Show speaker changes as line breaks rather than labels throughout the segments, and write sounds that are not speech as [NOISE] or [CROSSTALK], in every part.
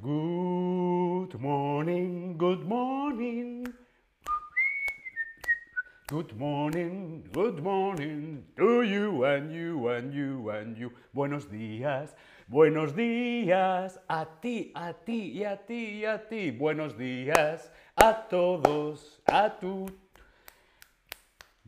Good morning, good morning. Good morning, good morning to you and you and you and you. Buenos días, buenos días a ti, a ti y a ti y a ti. Buenos días a todos, a tu.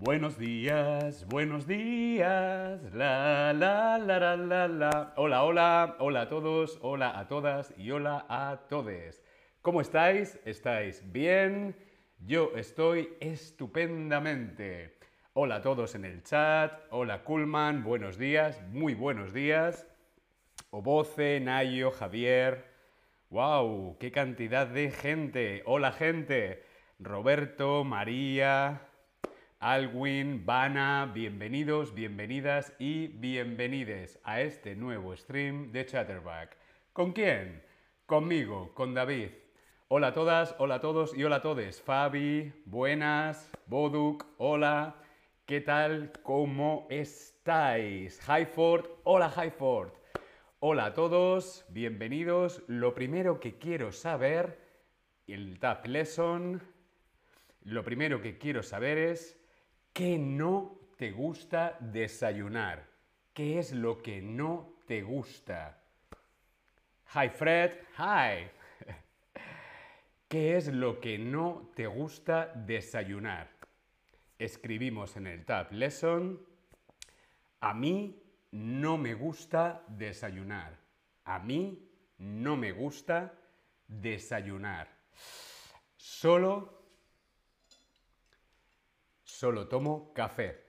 Buenos días, buenos días, la la la la la la. Hola, hola, hola a todos, hola a todas y hola a todes. ¿Cómo estáis? ¿Estáis bien? Yo estoy estupendamente. Hola a todos en el chat. Hola Kulman, buenos días, muy buenos días. Oboce, Nayo, Javier. ¡Wow! ¡Qué cantidad de gente! Hola gente. Roberto, María, Alwin, Vana, bienvenidos, bienvenidas y bienvenides a este nuevo stream de Chatterback. ¿Con quién? Conmigo, con David. Hola a todas, hola a todos y hola a todos. Fabi, buenas, Boduk, hola. ¿Qué tal? ¿Cómo estáis? Highford, hola Highford. Hola a todos, bienvenidos. Lo primero que quiero saber, el Tap Lesson, lo primero que quiero saber es qué no te gusta desayunar. ¿Qué es lo que no te gusta? Hi Fred, hi. [LAUGHS] ¿Qué es lo que no te gusta desayunar? Escribimos en el Tab Lesson. A mí no me gusta desayunar. A mí no me gusta desayunar. Solo, solo tomo café.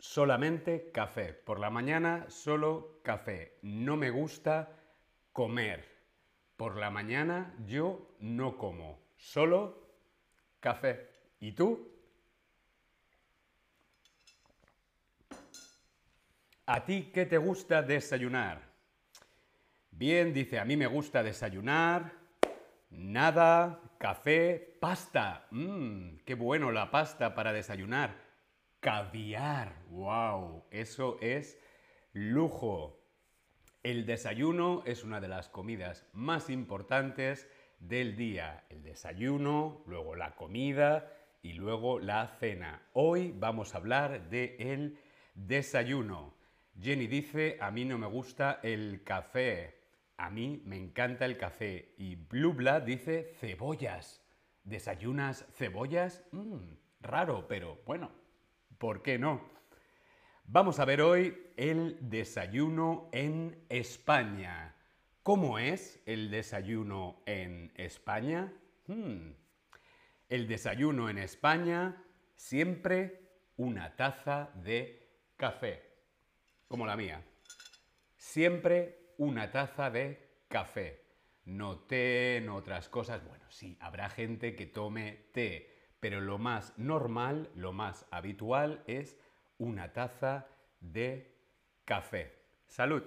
Solamente café. Por la mañana solo café. No me gusta comer. Por la mañana yo no como. Solo café. ¿Y tú? ¿A ti qué te gusta desayunar? Bien, dice, a mí me gusta desayunar, nada, café, pasta. Mmm, qué bueno la pasta para desayunar. Caviar, wow, eso es lujo. El desayuno es una de las comidas más importantes del día. El desayuno, luego la comida y luego la cena. Hoy vamos a hablar de el desayuno. Jenny dice, a mí no me gusta el café. A mí me encanta el café. Y Blubla dice, cebollas. ¿Desayunas cebollas? Mmm, raro, pero bueno, ¿por qué no? Vamos a ver hoy el desayuno en España. ¿Cómo es el desayuno en España? Hmm. El desayuno en España, siempre una taza de café como la mía. Siempre una taza de café. No té, no otras cosas. Bueno, sí, habrá gente que tome té, pero lo más normal, lo más habitual es una taza de café. Salud.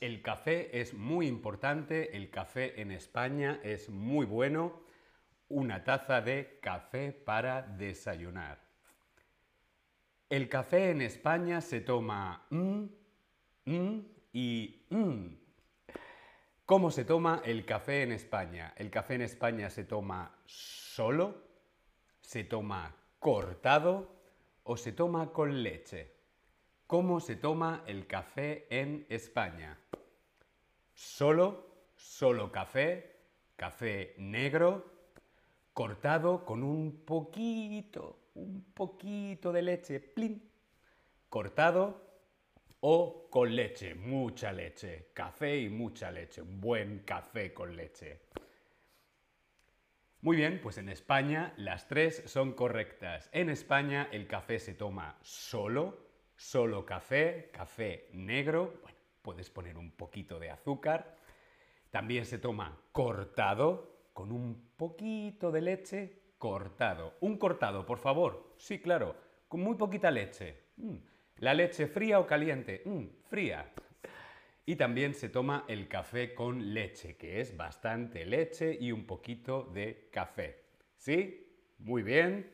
El café es muy importante, el café en España es muy bueno. Una taza de café para desayunar. El café en España se toma mm, mm y mm. ¿Cómo se toma el café en España? El café en España se toma solo, se toma cortado o se toma con leche. ¿Cómo se toma el café en España? Solo, solo café, café negro, cortado con un poquito, un poquito de leche, plin, cortado o con leche, mucha leche, café y mucha leche, un buen café con leche. Muy bien, pues en España las tres son correctas. En España el café se toma solo, solo café, café negro, bueno, puedes poner un poquito de azúcar. También se toma cortado, con un poquito de leche, cortado. Un cortado, por favor. Sí, claro, con muy poquita leche. Mm. ¿La leche fría o caliente? Mm, fría. Y también se toma el café con leche, que es bastante leche y un poquito de café. ¿Sí? Muy bien.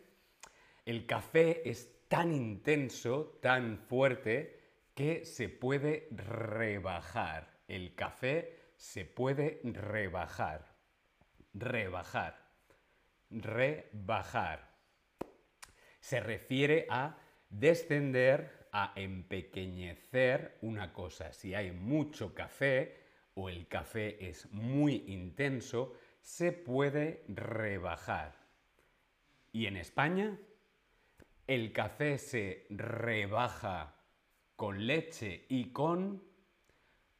El café es tan intenso, tan fuerte, que se puede rebajar. El café se puede rebajar. Rebajar. Rebajar. Se refiere a descender, a empequeñecer una cosa. Si hay mucho café o el café es muy intenso, se puede rebajar. ¿Y en España? El café se rebaja con leche y con...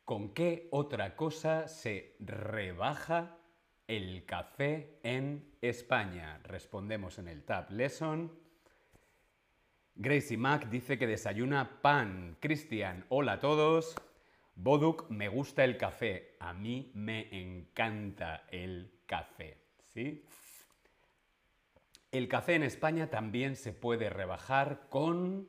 ¿Con qué otra cosa se rebaja el café en España? Respondemos en el Tab Lesson. Gracie Mac dice que desayuna pan. Cristian, hola a todos. Boduk, me gusta el café. A mí me encanta el café. ¿Sí? El café en España también se puede rebajar con...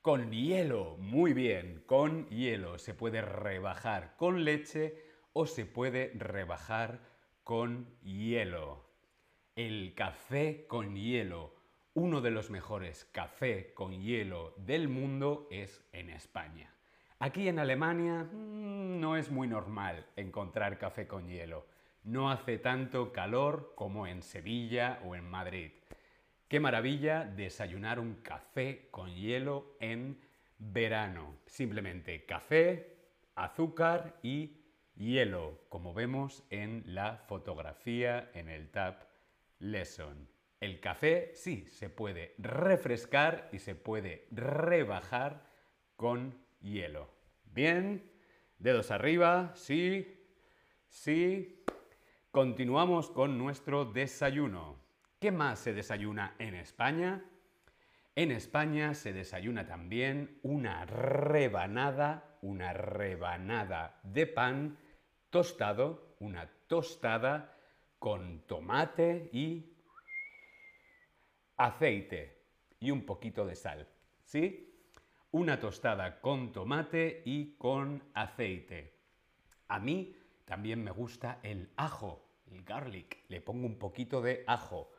Con hielo, muy bien, con hielo. Se puede rebajar con leche o se puede rebajar con hielo. El café con hielo, uno de los mejores café con hielo del mundo es en España. Aquí en Alemania mm, no es muy normal encontrar café con hielo. No hace tanto calor como en Sevilla o en Madrid. Qué maravilla desayunar un café con hielo en verano. Simplemente café, azúcar y hielo, como vemos en la fotografía en el tab Lesson. El café sí se puede refrescar y se puede rebajar con hielo. Bien, dedos arriba, sí, sí. Continuamos con nuestro desayuno. ¿Qué más se desayuna en España? En España se desayuna también una rebanada, una rebanada de pan tostado, una tostada con tomate y aceite y un poquito de sal. ¿Sí? Una tostada con tomate y con aceite. A mí también me gusta el ajo el garlic, le pongo un poquito de ajo.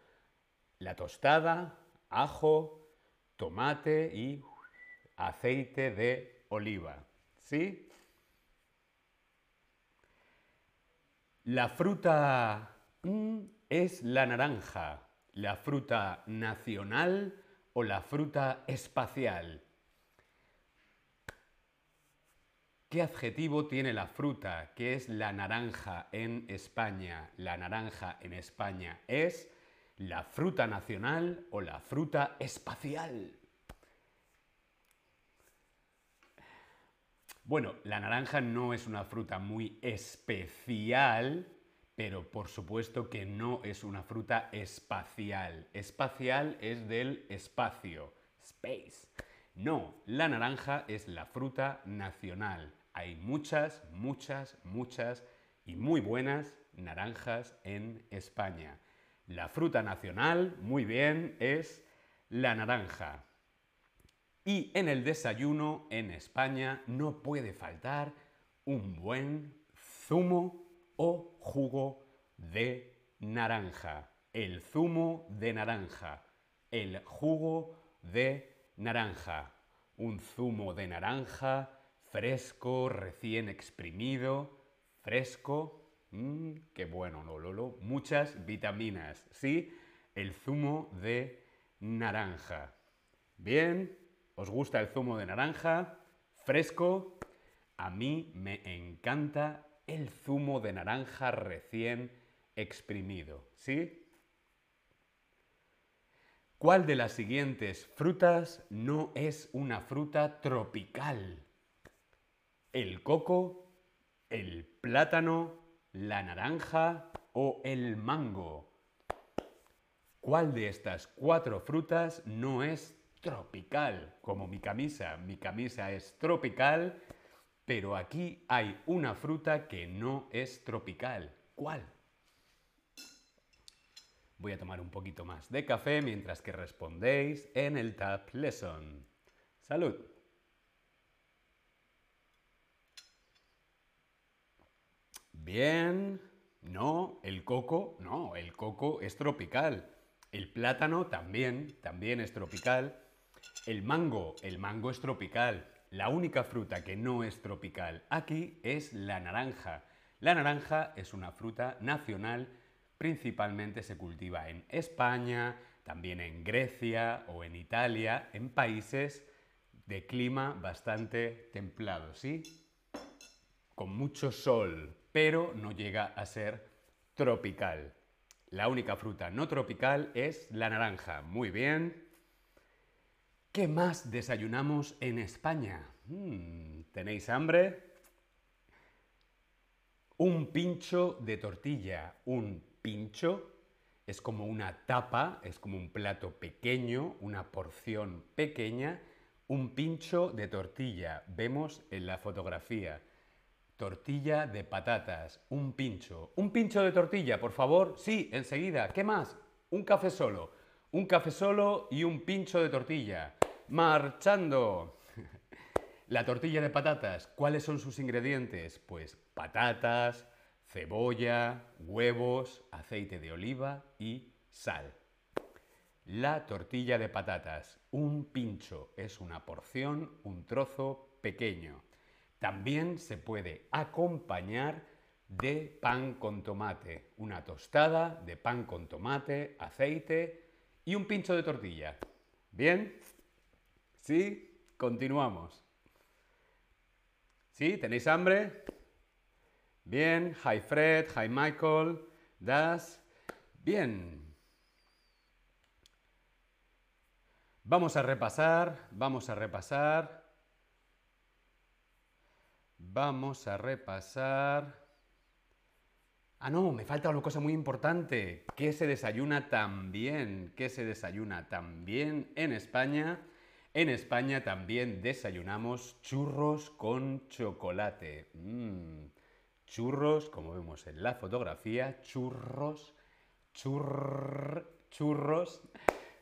La tostada, ajo, tomate y aceite de oliva. ¿Sí? La fruta mm, es la naranja, la fruta nacional o la fruta espacial. ¿Qué adjetivo tiene la fruta? ¿Qué es la naranja en España? La naranja en España es la fruta nacional o la fruta espacial. Bueno, la naranja no es una fruta muy especial, pero por supuesto que no es una fruta espacial. Espacial es del espacio, space. No, la naranja es la fruta nacional. Hay muchas, muchas, muchas y muy buenas naranjas en España. La fruta nacional, muy bien, es la naranja. Y en el desayuno en España no puede faltar un buen zumo o jugo de naranja. El zumo de naranja. El jugo de naranja. Un zumo de naranja fresco, recién exprimido, fresco, mmm, qué bueno, no, Lolo, muchas vitaminas, ¿sí? El zumo de naranja. Bien, ¿os gusta el zumo de naranja? Fresco. A mí me encanta el zumo de naranja recién exprimido, ¿sí? ¿Cuál de las siguientes frutas no es una fruta tropical? el coco, el plátano, la naranja o el mango. ¿Cuál de estas cuatro frutas no es tropical? Como mi camisa. Mi camisa es tropical, pero aquí hay una fruta que no es tropical. ¿Cuál? Voy a tomar un poquito más de café mientras que respondéis en el Tab Lesson. ¡Salud! Bien. No, el coco, no, el coco es tropical. El plátano también, también es tropical. El mango, el mango es tropical. La única fruta que no es tropical aquí es la naranja. La naranja es una fruta nacional, principalmente se cultiva en España, también en Grecia o en Italia, en países de clima bastante templado, ¿sí? Con mucho sol, pero no llega a ser tropical. La única fruta no tropical es la naranja. Muy bien. ¿Qué más desayunamos en España? Hmm, ¿Tenéis hambre? Un pincho de tortilla. Un pincho es como una tapa, es como un plato pequeño, una porción pequeña. Un pincho de tortilla. Vemos en la fotografía. Tortilla de patatas. Un pincho. Un pincho de tortilla, por favor. Sí, enseguida. ¿Qué más? Un café solo. Un café solo y un pincho de tortilla. Marchando. [LAUGHS] La tortilla de patatas, ¿cuáles son sus ingredientes? Pues patatas, cebolla, huevos, aceite de oliva y sal. La tortilla de patatas, un pincho, es una porción, un trozo pequeño. También se puede acompañar de pan con tomate, una tostada de pan con tomate, aceite y un pincho de tortilla. ¿Bien? ¿Sí? Continuamos. ¿Sí? ¿Tenéis hambre? Bien. Hi Fred, hi Michael, Das. Bien. Vamos a repasar, vamos a repasar. Vamos a repasar. Ah, no, me falta una cosa muy importante. ¿Qué se desayuna también? ¿Qué se desayuna también en España? En España también desayunamos churros con chocolate. Mm, churros, como vemos en la fotografía, churros, churros,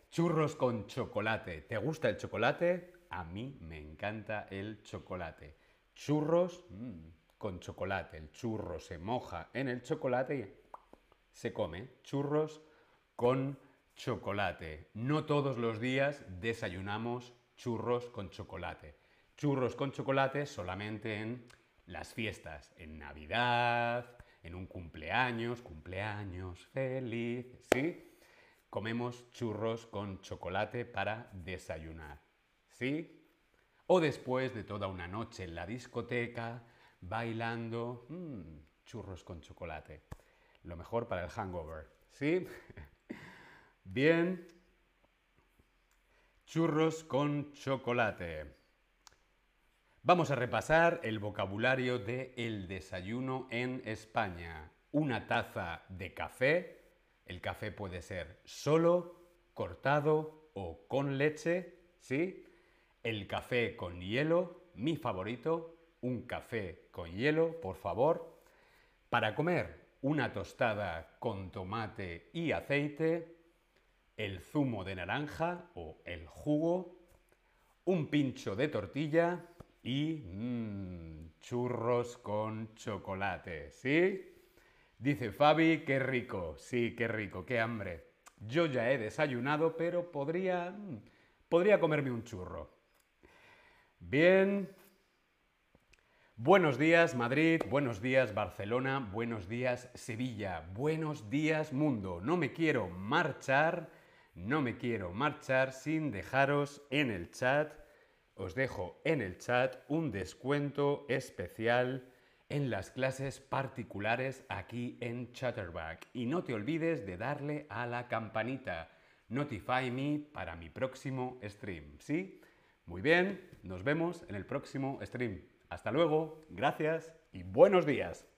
churros con chocolate. ¿Te gusta el chocolate? A mí me encanta el chocolate. Churros mm, con chocolate. El churro se moja en el chocolate y se come. Churros con chocolate. No todos los días desayunamos churros con chocolate. Churros con chocolate solamente en las fiestas, en Navidad, en un cumpleaños, cumpleaños feliz, ¿sí? Comemos churros con chocolate para desayunar, ¿sí? O después de toda una noche en la discoteca, bailando, mmm, churros con chocolate. Lo mejor para el hangover, ¿sí? [LAUGHS] Bien. Churros con chocolate. Vamos a repasar el vocabulario de el desayuno en España. Una taza de café. El café puede ser solo, cortado o con leche, ¿sí? El café con hielo, mi favorito, un café con hielo, por favor. Para comer, una tostada con tomate y aceite, el zumo de naranja o el jugo, un pincho de tortilla y mmm, churros con chocolate, ¿sí? Dice Fabi, qué rico, sí, qué rico, qué hambre. Yo ya he desayunado, pero podría, mm, podría comerme un churro. Bien. Buenos días Madrid, buenos días Barcelona, buenos días Sevilla, buenos días mundo. No me quiero marchar, no me quiero marchar sin dejaros en el chat, os dejo en el chat un descuento especial en las clases particulares aquí en Chatterback. Y no te olvides de darle a la campanita. Notify me para mi próximo stream, ¿sí? Muy bien, nos vemos en el próximo stream. Hasta luego, gracias y buenos días.